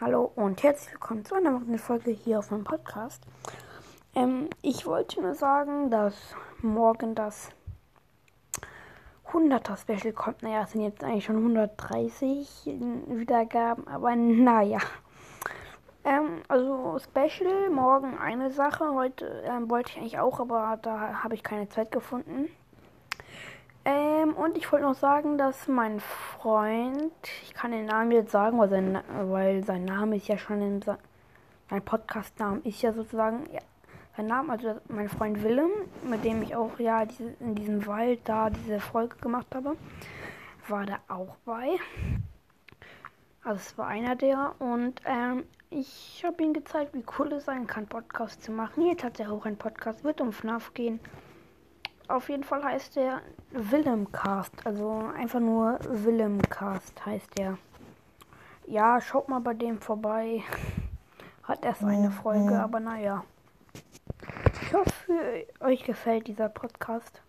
Hallo und herzlich willkommen zu einer weiteren Folge hier auf meinem Podcast. Ähm, ich wollte nur sagen, dass morgen das 100er Special kommt. Naja, es sind jetzt eigentlich schon 130 Wiedergaben, aber naja. Ähm, also Special, morgen eine Sache. Heute ähm, wollte ich eigentlich auch, aber da habe ich keine Zeit gefunden. Ähm, und ich wollte noch sagen, dass mein Freund, ich kann den Namen jetzt sagen, weil sein, weil sein Name ist ja schon in mein Podcast-Name ist ja sozusagen ja, sein Name, also mein Freund Willem, mit dem ich auch ja diese, in diesem Wald da diese Folge gemacht habe, war da auch bei. Also es war einer der und ähm, ich habe ihm gezeigt, wie cool es sein kann, Podcast zu machen. Jetzt hat er auch einen Podcast, wird um FNAF gehen. Auf jeden Fall heißt der Willemcast. Also einfach nur Willemcast heißt der. Ja, schaut mal bei dem vorbei. Hat erst eine Folge, aber naja. Ich hoffe, euch gefällt dieser Podcast.